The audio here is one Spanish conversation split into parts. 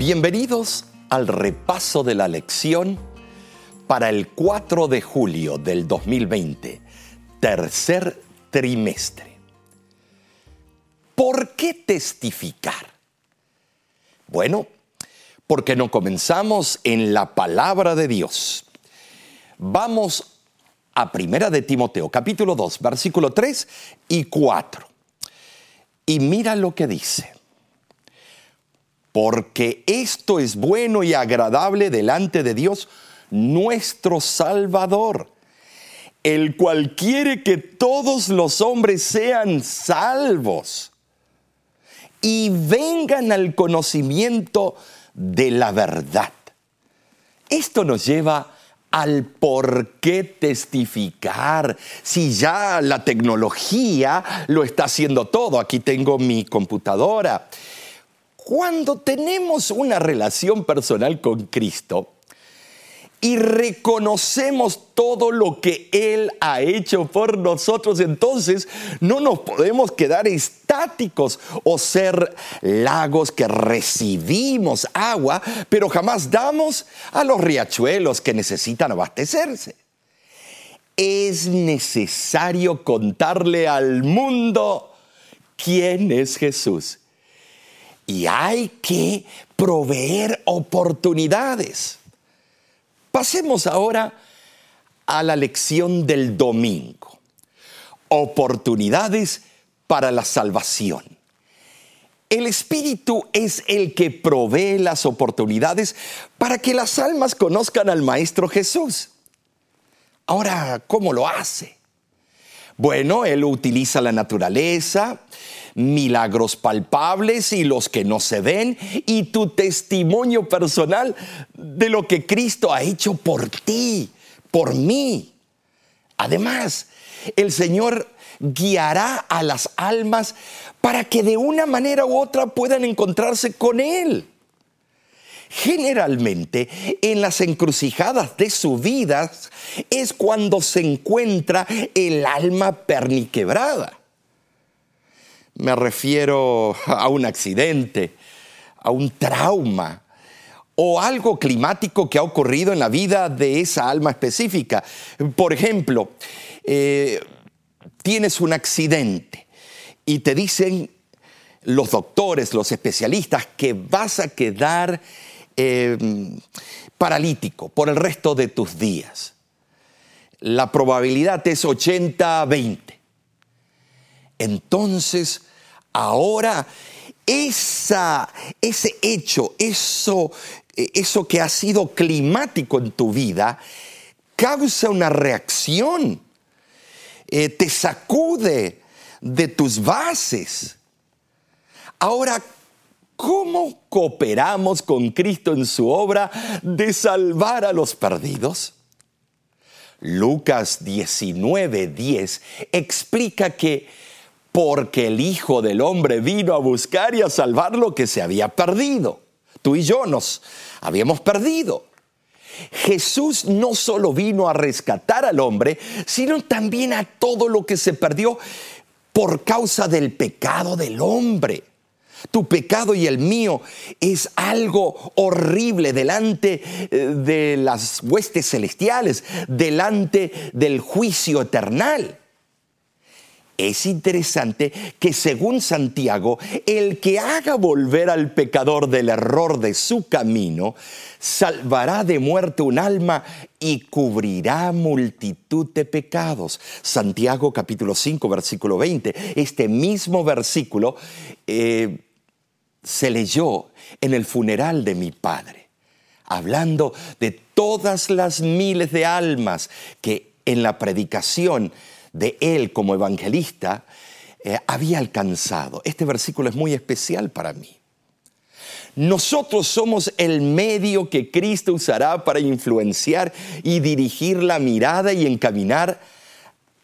Bienvenidos al repaso de la lección para el 4 de julio del 2020, tercer trimestre. ¿Por qué testificar? Bueno, porque no comenzamos en la palabra de Dios. Vamos a Primera de Timoteo, capítulo 2, versículo 3 y 4. Y mira lo que dice porque esto es bueno y agradable delante de Dios nuestro Salvador, el cual quiere que todos los hombres sean salvos y vengan al conocimiento de la verdad. Esto nos lleva al por qué testificar, si ya la tecnología lo está haciendo todo. Aquí tengo mi computadora cuando tenemos una relación personal con Cristo y reconocemos todo lo que Él ha hecho por nosotros, entonces no nos podemos quedar estáticos o ser lagos que recibimos agua, pero jamás damos a los riachuelos que necesitan abastecerse. Es necesario contarle al mundo quién es Jesús y hay que proveer oportunidades. Pasemos ahora a la lección del domingo. Oportunidades para la salvación. El Espíritu es el que provee las oportunidades para que las almas conozcan al Maestro Jesús. Ahora, ¿cómo lo hace? Bueno, Él utiliza la naturaleza, milagros palpables y los que no se ven, y tu testimonio personal de lo que Cristo ha hecho por ti, por mí. Además, el Señor guiará a las almas para que de una manera u otra puedan encontrarse con Él. Generalmente en las encrucijadas de su vida es cuando se encuentra el alma perniquebrada. Me refiero a un accidente, a un trauma o algo climático que ha ocurrido en la vida de esa alma específica. Por ejemplo, eh, tienes un accidente y te dicen los doctores, los especialistas, que vas a quedar em, paralítico por el resto de tus días. La probabilidad es 80-20. Entonces, Ahora, ese hecho, eso, eso que ha sido climático en tu vida, causa una reacción, eh, te sacude de tus bases. Ahora, ¿cómo cooperamos con Cristo en su obra de salvar a los perdidos? Lucas 19, 10 explica que porque el Hijo del Hombre vino a buscar y a salvar lo que se había perdido. Tú y yo nos habíamos perdido. Jesús no solo vino a rescatar al hombre, sino también a todo lo que se perdió por causa del pecado del hombre. Tu pecado y el mío es algo horrible delante eh, de las huestes celestiales, delante del juicio eternal. Es interesante que según Santiago, el que haga volver al pecador del error de su camino, salvará de muerte un alma y cubrirá multitud de pecados. Santiago capítulo 5, versículo 20. Este mismo versículo eh, se leyó en el funeral de mi padre, hablando de todas las miles de almas que en la predicación de él como evangelista eh, había alcanzado. Este versículo es muy especial para mí. Nosotros somos el medio que Cristo usará para influenciar y dirigir la mirada y encaminar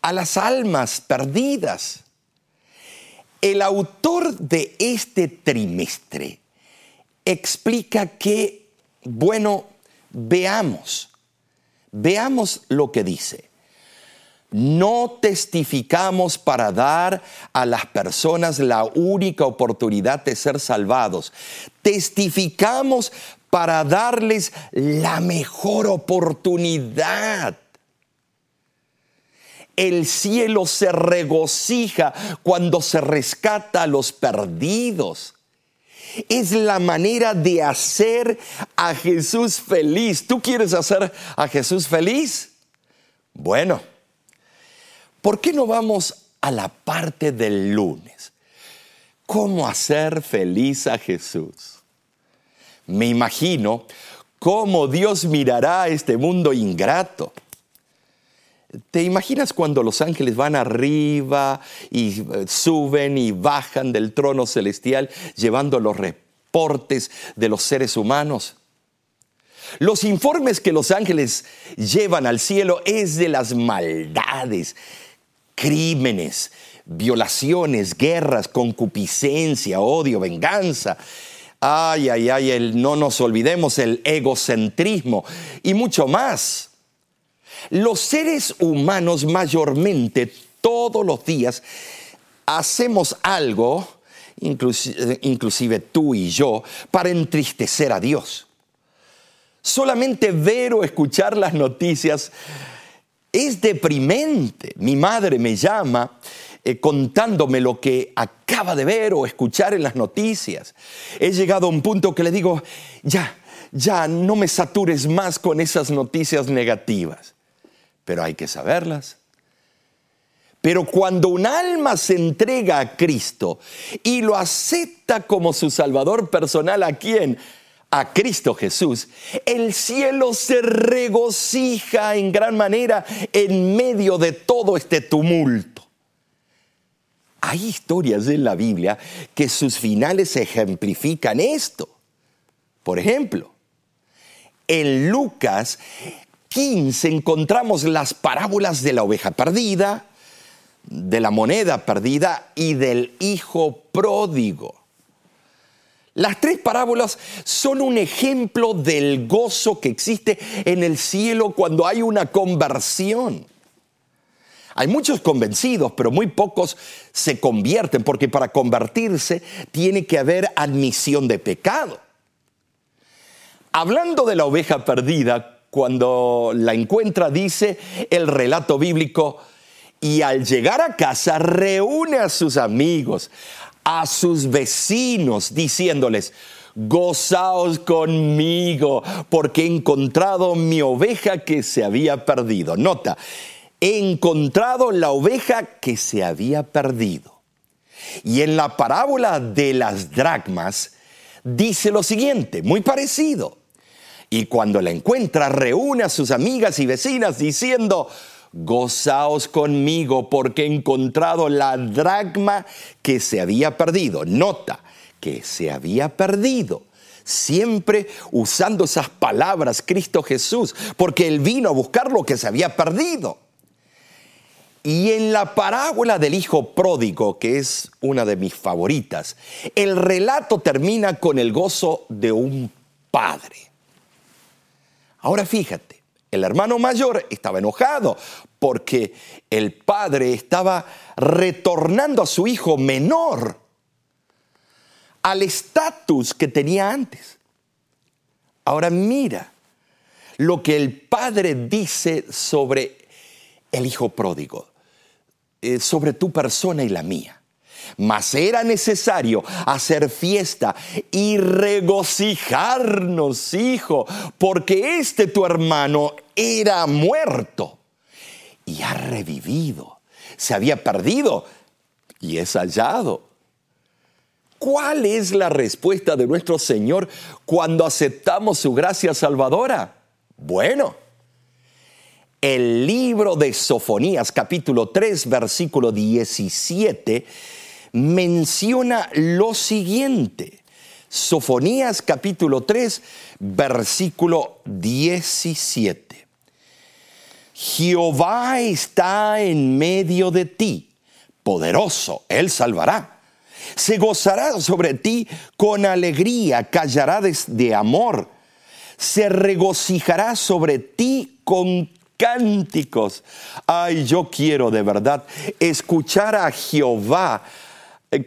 a las almas perdidas. El autor de este trimestre explica que, bueno, veamos, veamos lo que dice no testificamos para dar a las personas la única oportunidad de ser salvados. Testificamos para darles la mejor oportunidad. El cielo se regocija cuando se rescata a los perdidos. Es la manera de hacer a Jesús feliz. ¿Tú quieres hacer a Jesús feliz? Bueno, ¿por qué no vamos a la parte del lunes? ¿Cómo hacer feliz a Jesús? Me imagino cómo Dios mirará a este mundo ingrato ¿Te imaginas cuando los ángeles van arriba y eh, suben y bajan del trono celestial llevando los reportes de los seres humanos? Los informes que los ángeles llevan al cielo es de las maldades, crímenes, violaciones, guerras, concupiscencia, odio, venganza. Ay, ay, ay, no nos olvidemos el egocentrismo y mucho más. Los seres humanos mayormente todos los días hacemos algo, inclusive, tú y yo, para entristecer a Dios. Solamente ver o escuchar las noticias es deprimente. Mi madre me llama eh, contándome lo que acaba de ver o escuchar en las noticias. He llegado a un punto que le digo, ya, ya, no me satures más con esas noticias negativas pero hay que saberlas. Pero cuando un alma se entrega a Cristo y lo acepta como su Salvador personal, ¿a quién? A Cristo Jesús, el cielo se regocija en gran manera en medio de todo este tumulto. Hay historias en la Biblia que sus finales ejemplifican esto. Por ejemplo, en Lucas 15 encontramos las parábolas de la oveja perdida, de la moneda perdida y del hijo pródigo. Las tres parábolas son un ejemplo del gozo que existe en el cielo cuando hay una conversión. Hay muchos convencidos, pero muy pocos se convierten, porque para convertirse tiene que haber admisión de pecado. Hablando de la oveja perdida, cuando la encuentra, dice el relato bíblico, y al llegar a casa reúne a sus amigos, a sus vecinos, diciéndoles, gozaos conmigo, porque he encontrado mi oveja que se había perdido. Nota, he encontrado la oveja que se había perdido. Y en la parábola de las dracmas dice lo siguiente, muy parecido. Y cuando la encuentra, reúne a sus amigas y vecinas diciendo, gozaos conmigo porque he encontrado la dracma que se había perdido. Nota que se había perdido. Siempre usando esas palabras Cristo Jesús, porque Él vino a buscar lo que se había perdido. Y en la parábola del hijo pródigo, que es una de mis favoritas, el relato termina con el gozo de un padre. Ahora fíjate, el hermano mayor estaba enojado porque el padre estaba retornando a su hijo menor al estatus que tenía antes. Ahora mira lo que el padre dice sobre el hijo pródigo, eh, sobre tu persona y la mía. Mas era necesario hacer fiesta y regocijarnos, hijo, porque este tu hermano era muerto y ha revivido. Se había perdido y es hallado. ¿Cuál es la respuesta de nuestro Señor cuando aceptamos su gracia salvadora? Bueno, el libro de Sofonías capítulo 3 versículo 17 menciona lo siguiente. Sofonías capítulo 3, versículo 17. Jehová está en medio de ti, poderoso, Él salvará. Se gozará sobre ti con alegría, callará de, amor, se regocijará sobre ti con cánticos. Ay, yo quiero de verdad escuchar a Jehová eh,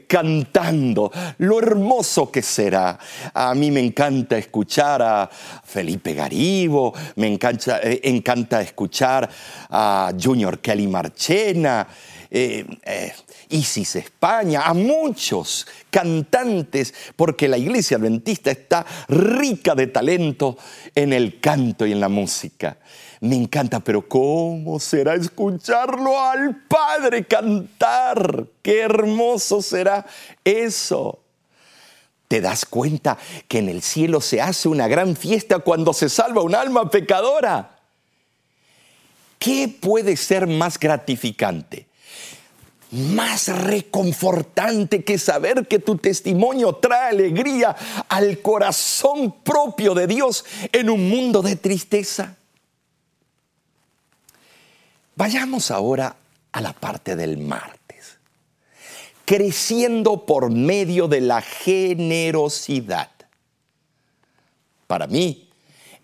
cantando, lo hermoso que será. A mí me encanta escuchar a Felipe Garibo, me encanta, eh, encanta escuchar a Junior Kelly Marchena, eh, Isis España, a muchos cantantes, porque la iglesia adventista está rica de talento en el canto y en la música. Me encanta, pero ¿cómo será escucharlo al Padre cantar? Qué hermoso será eso. ¿Te das cuenta que en el cielo se hace una gran fiesta cuando se salva un alma pecadora? ¿Qué puede ser más gratificante? Más reconfortante que saber que tu testimonio trae alegría al corazón propio de Dios en un mundo de tristeza. Vayamos ahora a la parte del martes. Creciendo por medio de la generosidad. Para mí,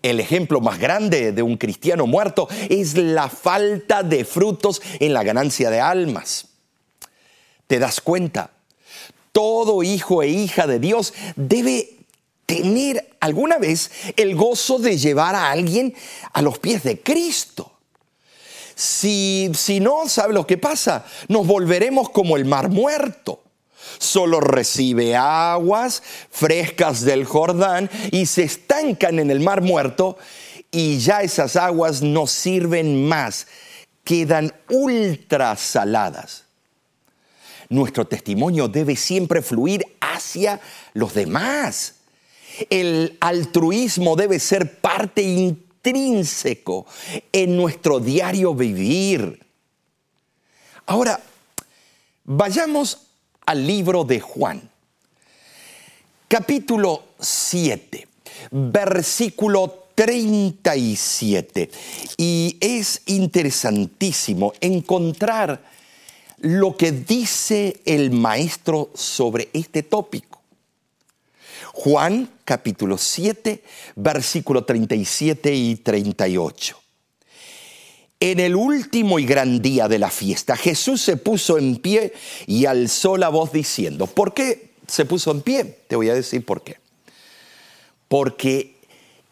el ejemplo más grande de un cristiano muerto es la falta de frutos en la ganancia de almas. ¿Te das cuenta? Todo hijo e hija de Dios debe tener alguna vez el gozo de llevar a alguien a los pies de Cristo. Si, si no, ¿sabe lo que pasa? Nos volveremos como el mar muerto. Solo recibe aguas frescas del Jordán y se estancan en el mar muerto y ya esas aguas no sirven más, quedan ultra saladas. Nuestro testimonio debe siempre fluir hacia los demás. El altruismo debe ser parte intrínseco en nuestro diario vivir. Ahora, vayamos al libro de Juan, capítulo 7, versículo 37. Y es interesantísimo encontrar lo que dice el maestro sobre este tópico. Juan capítulo 7, versículo 37 y 38. En el último y gran día de la fiesta, Jesús se puso en pie y alzó la voz diciendo, ¿por qué se puso en pie? Te voy a decir por qué. Porque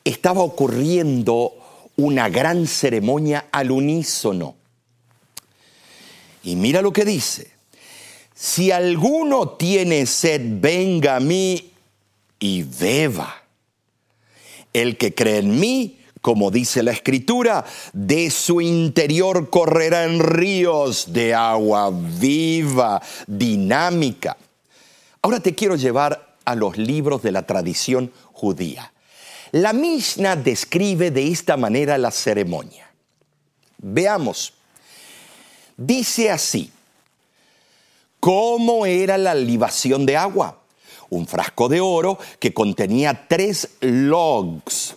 estaba ocurriendo una gran ceremonia al unísono. Y mira lo que dice. Si alguno tiene sed, venga a mí y beba. El que cree en mí, como dice la escritura, de su interior correrán ríos de agua viva, dinámica. Ahora te quiero llevar a los libros de la tradición judía. La Mishnah describe de esta manera la ceremonia. Veamos. Dice así, ¿cómo era la libación de agua? Un frasco de oro que contenía tres logs,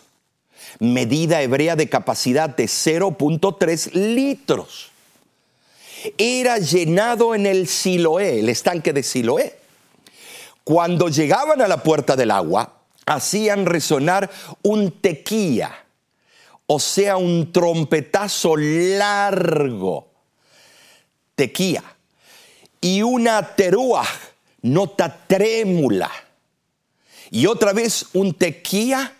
medida hebrea de capacidad de 0.3 litros. Era llenado en el Siloé, el estanque de Siloé. Cuando llegaban a la puerta del agua, hacían resonar un tequía, o sea, un trompetazo largo, tequía, y una terúa, nota trémula. Y otra vez un tequía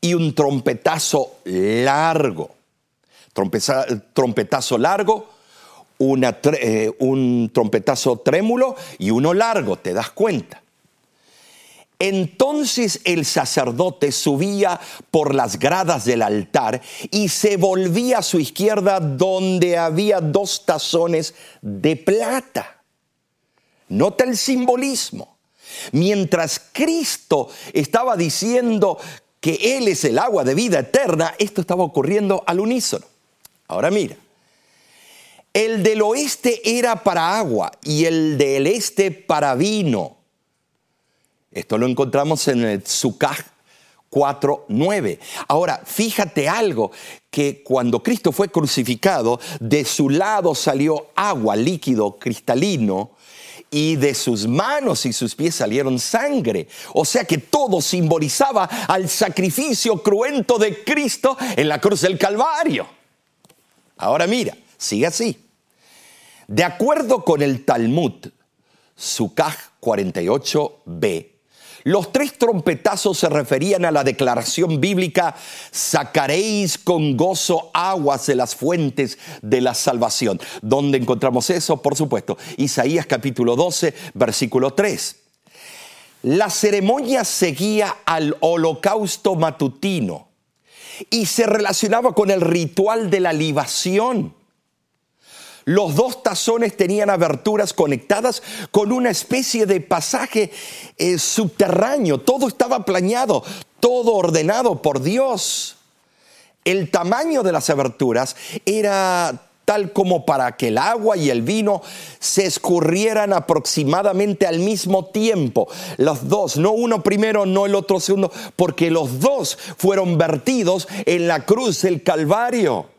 y un trompetazo largo. trompetazo largo, eh, un trompetazo trémulo y uno largo, ¿te das cuenta? Entonces el sacerdote subía por las gradas del altar y se volvía a su izquierda donde había dos tazones de plata. Nota el simbolismo. Mientras Cristo estaba diciendo que Él es el agua de vida eterna, esto estaba ocurriendo al unísono. Ahora mira, el del oeste era para agua y el del este para vino. Esto lo encontramos en el Sukkah 4.9. Ahora, fíjate algo, que cuando Cristo fue crucificado, de su lado salió agua, líquido, cristalino, y de sus manos y sus pies salieron sangre. O sea que todo simbolizaba al sacrificio cruento de Cristo en la cruz del Calvario. Ahora mira, sigue así. De acuerdo con el Talmud, Sukaj 48b, los tres trompetazos se referían a la declaración bíblica, sacaréis con gozo aguas de las fuentes de la salvación. ¿Dónde encontramos eso? Por supuesto, Isaías capítulo 12, versículo 3. La ceremonia seguía al holocausto matutino y se relacionaba con el ritual de la libación. Los dos tazones tenían aberturas conectadas con una especie de pasaje eh, subterráneo. Todo estaba planeado, todo ordenado por Dios. El tamaño de las aberturas era tal como para que el agua y el vino se escurrieran aproximadamente al mismo tiempo. Los dos, no uno primero, no el otro segundo, porque los dos fueron vertidos en la cruz del Calvario.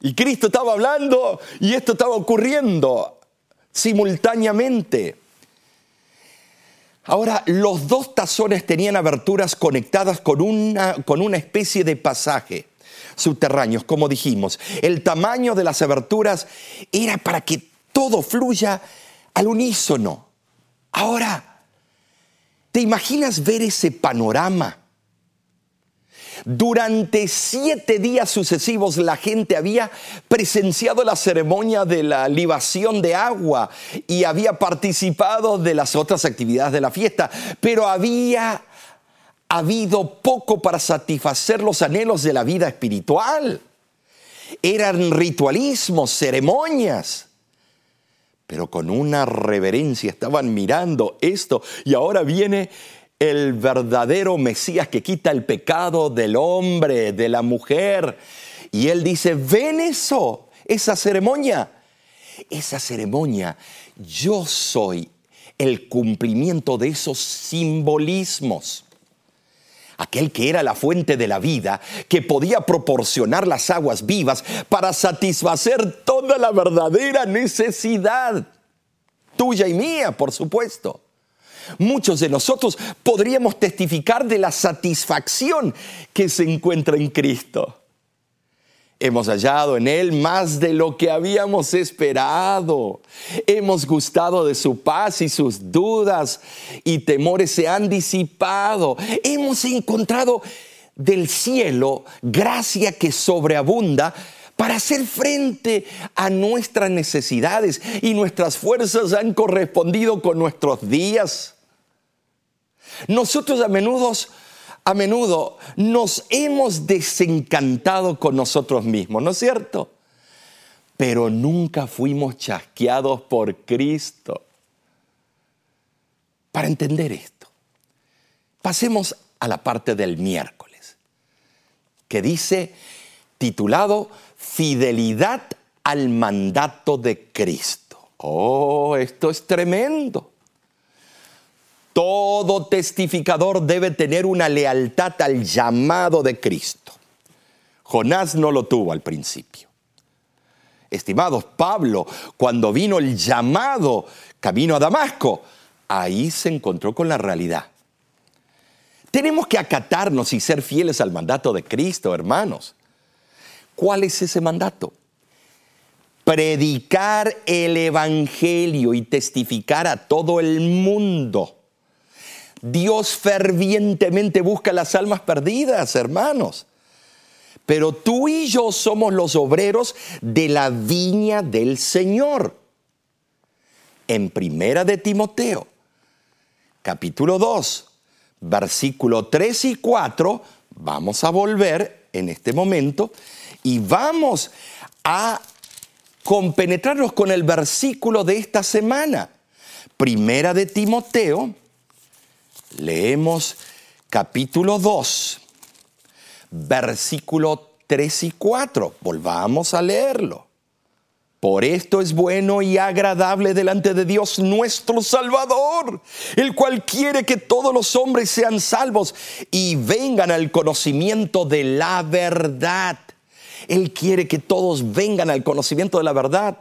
Y Cristo estaba hablando y esto estaba ocurriendo simultáneamente. Ahora, los dos tazones tenían aberturas conectadas con una, con una especie de pasaje subterráneos, como dijimos. El tamaño de las aberturas era para que todo fluya al unísono. Ahora, ¿te imaginas ver ese panorama? Durante siete días sucesivos la gente había presenciado la ceremonia de la libación de agua y había participado de las otras actividades de la fiesta, pero había habido poco para satisfacer los anhelos de la vida espiritual. Eran ritualismos, ceremonias pero con una reverencia estaban mirando esto y ahora viene el verdadero Mesías que quita el pecado del hombre, de la mujer. Y él dice, ven eso, esa ceremonia. Esa ceremonia, yo soy el cumplimiento de esos simbolismos. Aquel que era la fuente de la vida, que podía proporcionar las aguas vivas para satisfacer toda la verdadera necesidad, tuya y mía, por supuesto. Muchos de nosotros podríamos testificar de la satisfacción que se encuentra en Cristo. Hemos hallado en Él más de lo que habíamos esperado. Hemos gustado de su paz y sus dudas y temores se han disipado. Hemos encontrado del cielo gracia que sobreabunda para hacer frente a nuestras necesidades y nuestras fuerzas han correspondido con nuestros días. Nosotros a menudo, a menudo nos hemos desencantado con nosotros mismos, ¿no es cierto? Pero nunca fuimos chasqueados por Cristo. Para entender esto, pasemos a la parte del miércoles, que dice, titulado Fidelidad al mandato de Cristo. Oh, esto es tremendo. Todo testificador debe tener una lealtad al llamado de Cristo. Jonás no lo tuvo al principio. Estimados, Pablo, cuando vino el llamado camino a Damasco, ahí se encontró con la realidad. Tenemos que acatarnos y ser fieles al mandato de Cristo, hermanos. ¿Cuál es ese mandato? Predicar el Evangelio y testificar a todo el mundo. Dios fervientemente busca las almas perdidas, hermanos. Pero tú y yo somos los obreros de la viña del Señor. En Primera de Timoteo, capítulo 2, versículo 3 y 4, vamos a volver en este momento y vamos a compenetrarnos con el versículo de esta semana. Primera de Timoteo, Leemos capítulo 2, versículo 3 y 4. Volvamos a leerlo. Por esto es bueno y agradable delante de Dios nuestro Salvador, el cual quiere que todos los hombres sean salvos y vengan al conocimiento de la verdad. Él quiere que todos vengan al conocimiento de la verdad.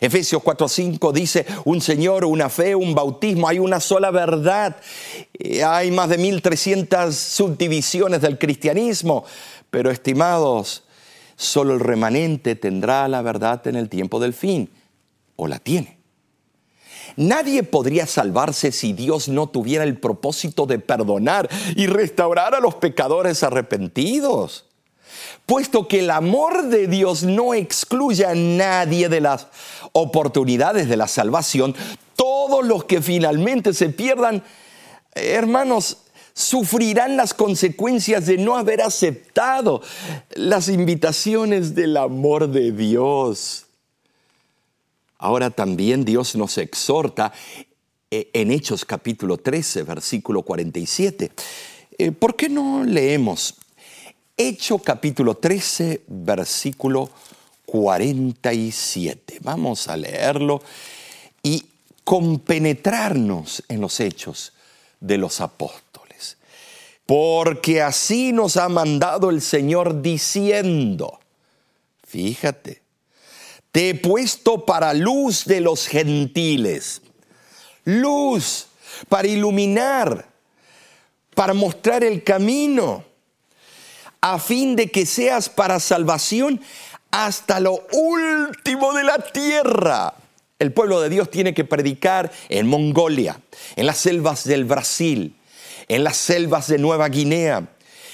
Efesios 4:5 dice, un Señor, una fe, un bautismo, hay una sola verdad. Eh, hay más de 1300 subdivisiones del cristianismo, pero estimados, Solo el remanente tendrá la verdad en el tiempo del fin, o la tiene. Nadie podría salvarse si Dios no tuviera el propósito de perdonar y restaurar a los pecadores arrepentidos. Puesto que el amor de Dios no excluye a nadie de las oportunidades de la salvación, todos los que finalmente se pierdan, hermanos, sufrirán las consecuencias de no haber aceptado las invitaciones del amor de Dios. Ahora también Dios nos exhorta eh, en Hechos capítulo 13, versículo 47. Eh, ¿Por qué no leemos Hechos capítulo 13, versículo 47? Vamos a leerlo y compenetrarnos en los hechos de los apóstoles. Porque así nos ha mandado el Señor diciendo, fíjate, te he puesto para luz de los gentiles. Luz para iluminar, para mostrar el camino, a fin de que seas para salvación hasta lo último de la tierra. El pueblo de Dios tiene que predicar en Mongolia, en las selvas del Brasil, en las selvas de Nueva Guinea,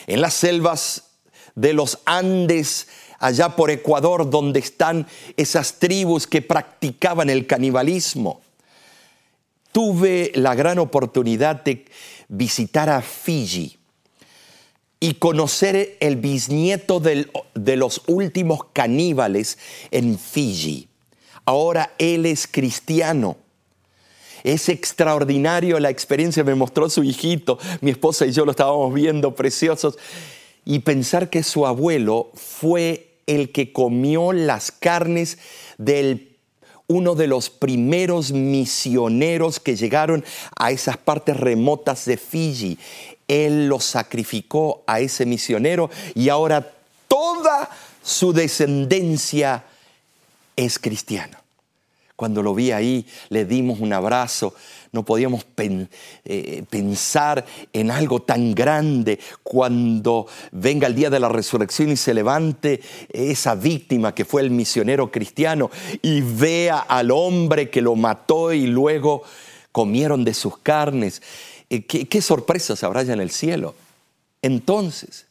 en las selvas de los Andes allá por Ecuador, donde están esas tribus que practicaban el canibalismo. Tuve la gran oportunidad de visitar a Fiji y conocer el bisnieto de los últimos caníbales en Fiji. Ahora él es cristiano. Es extraordinario la experiencia, me mostró su hijito, mi esposa y yo lo estábamos viendo, preciosos. Y pensar que su abuelo fue el que comió las carnes del uno de los primeros misioneros que llegaron a esas partes remotas de Fiji. Él lo sacrificó a ese misionero y ahora toda su descendencia es cristiana. Cuando lo vi ahí, le dimos un abrazo no podíamos eh, pensar en algo tan grande cuando venga el día de la resurrección y se levante esa víctima que fue el misionero cristiano y vea al hombre que lo mató y luego comieron de sus carnes. Eh, ¿Qué, qué sorpresas habrá ya en el cielo? Entonces,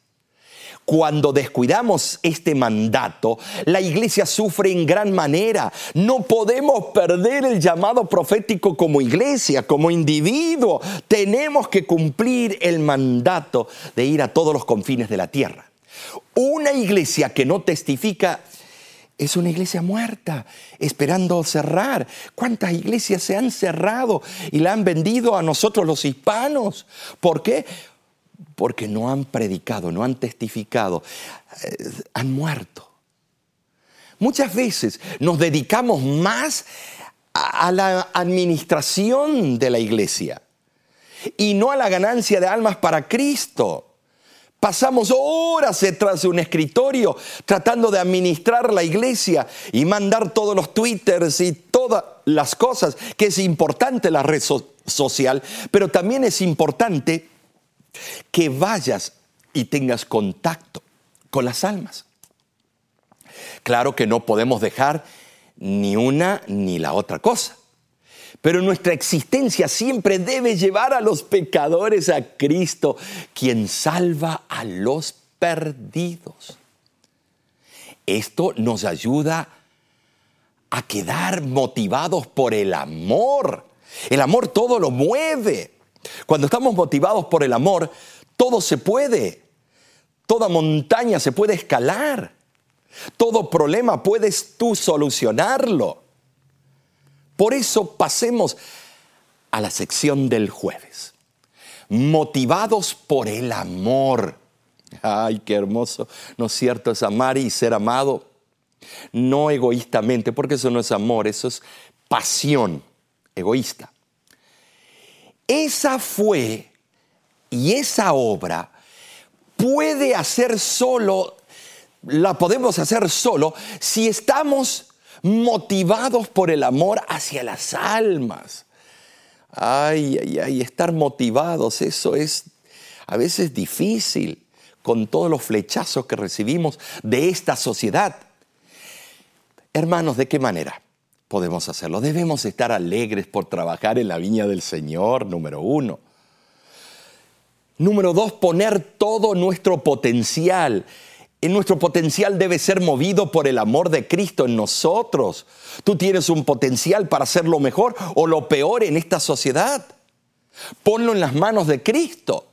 cuando descuidamos este mandato, la iglesia sufre en gran manera. No podemos perder el llamado profético como iglesia, como individuo. Tenemos que cumplir el mandato de ir a todos los confines de la tierra. Una iglesia que no testifica es una iglesia muerta, esperando cerrar. ¿Cuántas iglesias se han cerrado y la han vendido a nosotros los hispanos? ¿Por qué? porque no han predicado, no han testificado, eh, han muerto. Muchas veces nos dedicamos más a la administración de la iglesia y no a la ganancia de almas para Cristo. Pasamos horas detrás de un escritorio tratando de administrar la iglesia y mandar todos los twitters y todas las cosas, que es importante la red social, pero también es importante que vayas y tengas contacto con las almas. Claro que no podemos dejar ni una ni la otra cosa. Pero nuestra existencia siempre debe llevar a los pecadores a Cristo, quien salva a los perdidos. Esto nos ayuda a quedar motivados por el amor. El amor todo lo mueve. Cuando estamos motivados por el amor, todo se puede. Toda montaña se puede escalar. Todo problema puedes tú solucionarlo. Por eso pasemos a la sección del jueves. Motivados por el amor. Ay, qué hermoso. ¿No es cierto? Es amar y ser amado. No egoístamente, porque eso no es amor, eso es pasión egoísta. Esa fue y esa obra puede hacer solo, la podemos hacer solo si estamos motivados por el amor hacia las almas. Ay, ay, ay, estar motivados, eso es a veces difícil. con todos los flechazos que recibimos de esta sociedad. Hermanos, ¿de qué manera podemos hacerlo? Debemos estar alegres por trabajar en la viña del Señor, número uno. Número dos, poner todo nuestro potencial. Nuestro potencial debe ser movido por el amor de Cristo en nosotros. Tú tienes un potencial para hacer lo mejor o lo peor en esta sociedad. Ponlo en las manos de Cristo.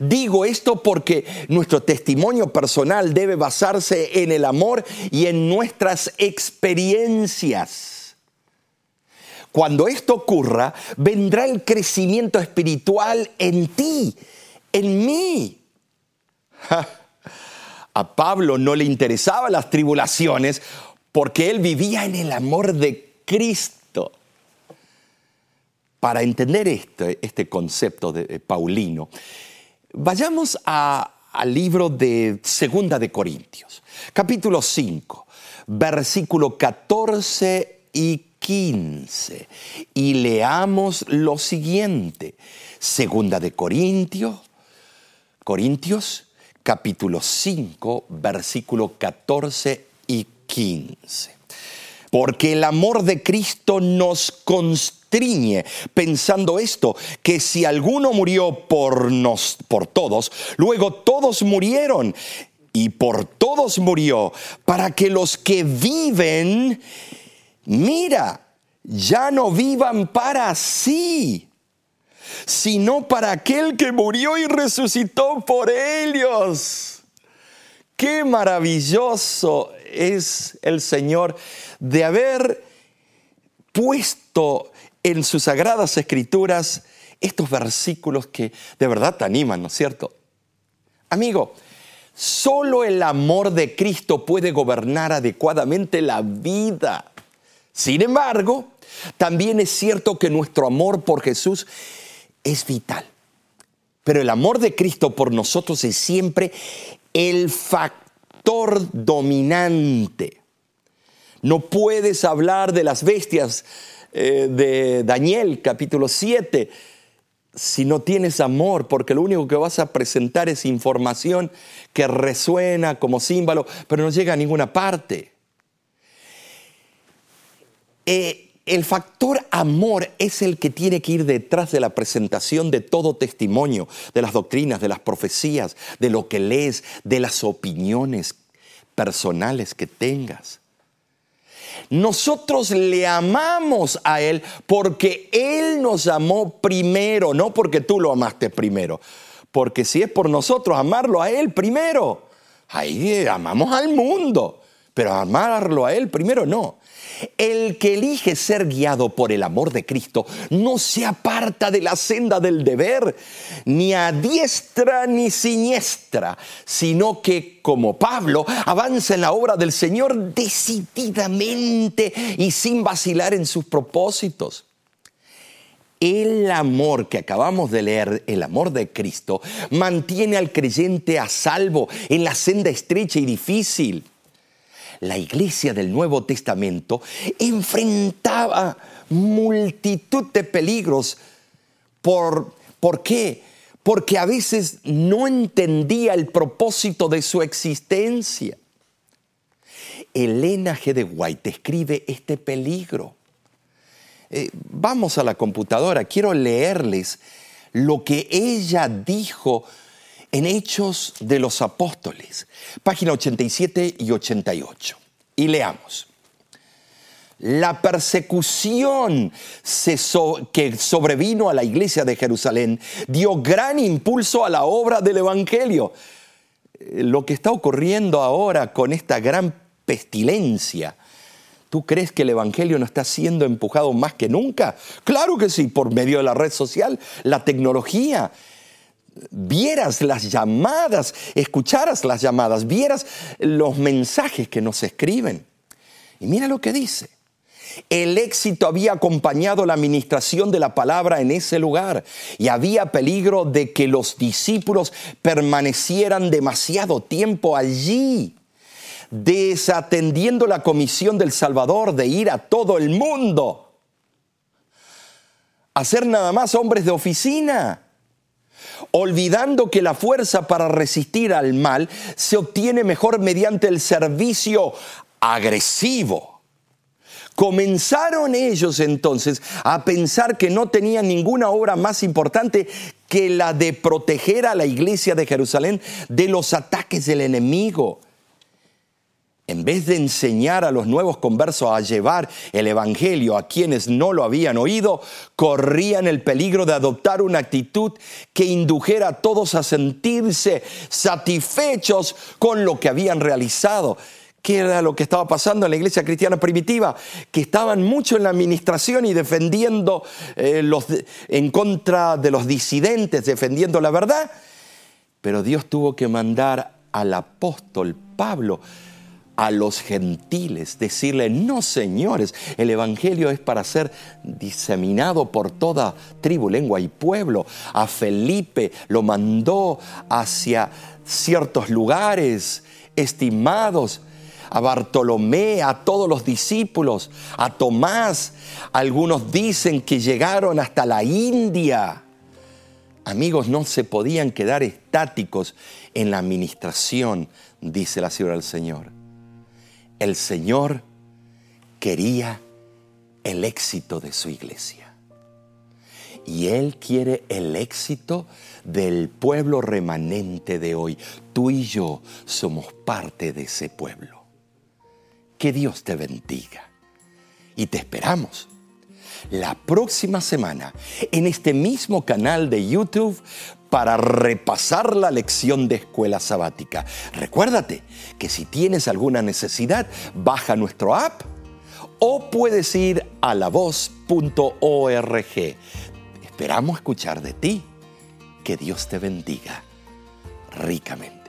Digo esto porque nuestro testimonio personal debe basarse en el amor y en nuestras experiencias. Cuando esto ocurra, vendrá el crecimiento espiritual en ti, en mí. A Pablo no le interesaban las tribulaciones porque él vivía en el amor de Cristo. Para entender este, este concepto de Paulino, Vayamos al libro de Segunda de Corintios, capítulo 5, versículo 14 y 15. Y leamos lo siguiente. Segunda de Corintios, Corintios, capítulo 5, versículo 14 y 15. Porque el amor de Cristo nos constituye pensando esto, que si alguno murió por, nos, por todos, luego todos murieron y por todos murió, para que los que viven, mira, ya no vivan para sí, sino para aquel que murió y resucitó por ellos. Qué maravilloso es el Señor de haber puesto en sus sagradas escrituras estos versículos que de verdad te animan, ¿no es cierto? Amigo, solo el amor de Cristo puede gobernar adecuadamente la vida. Sin embargo, también es cierto que nuestro amor por Jesús es vital. Pero el amor de Cristo por nosotros es siempre el factor dominante. No puedes hablar de las bestias eh, de Daniel capítulo 7 si no tienes amor, porque lo único que vas a presentar es información que resuena como símbolo, pero no llega a ninguna parte. Eh, el factor amor es el que tiene que ir detrás de la presentación de todo testimonio, de las doctrinas, de las profecías, de lo que lees, de las opiniones personales que tengas. Nosotros le amamos a Él porque Él nos amó primero, no porque tú lo amaste primero. Porque si es por nosotros amarlo a Él primero, ahí amamos al mundo, pero amarlo a Él primero no. El que elige ser guiado por el amor de Cristo no se aparta de la senda del deber, ni a diestra ni siniestra, sino que, como Pablo, avanza en la obra del Señor decididamente y sin vacilar en sus propósitos. El amor que acabamos de leer, el amor de Cristo, mantiene al creyente a salvo en la senda estrecha y difícil la iglesia del Nuevo Testamento enfrentaba multitud de peligros. ¿Por, ¿Por qué? Porque a veces no entendía el propósito de su existencia. Elena G. de White escribe este peligro. Eh, vamos a la computadora, quiero leerles lo que ella dijo en Hechos de los Apóstoles, página 87 y 88. Y leamos. La persecución que sobrevino a la iglesia de Jerusalén dio gran impulso a la obra del Evangelio. Lo que está ocurriendo ahora con esta gran pestilencia, ¿Tú crees que el Evangelio no está siendo empujado más que nunca? Claro que sí, por medio de la red social, la tecnología, vieras las llamadas, escucharas las llamadas, vieras los mensajes que nos escriben. Y mira lo que dice. El éxito había acompañado la administración de la palabra en ese lugar y había peligro de que los discípulos permanecieran demasiado tiempo allí, desatendiendo la comisión del Salvador de ir a todo el mundo, a ser nada más hombres de oficina olvidando que la fuerza para resistir al mal se obtiene mejor mediante el servicio agresivo. Comenzaron ellos entonces a pensar que no tenían ninguna obra más importante que la de proteger a la iglesia de Jerusalén de los ataques del enemigo en vez de enseñar a los nuevos conversos a llevar el Evangelio a quienes no lo habían oído, corrían el peligro de adoptar una actitud que indujera a todos a sentirse satisfechos con lo que habían realizado. ¿Qué era lo que estaba pasando en la iglesia cristiana primitiva? Que estaban mucho en la administración y defendiendo eh, los, en contra de los disidentes, defendiendo la verdad. Pero Dios tuvo que mandar al apóstol Pablo a los gentiles, decirle, no señores, el Evangelio es para ser diseminado por toda tribu, lengua y pueblo. A Felipe lo mandó hacia ciertos lugares estimados, a Bartolomé, a todos los discípulos, a Tomás. Algunos dicen que llegaron hasta la India. Amigos, no se podían quedar estáticos en la administración, dice la ciudad del Señor el Señor quería el éxito de su iglesia. Y Él quiere el éxito del pueblo remanente de hoy. Tú y yo somos parte de ese pueblo. Que Dios te bendiga. Y te esperamos la próxima semana en este mismo canal de YouTube para repasar la lección de escuela sabática. Recuérdate que si tienes alguna necesidad, baja nuestro app o puedes ir a lavoz.org. Esperamos escuchar de ti. Que Dios te bendiga ricamente.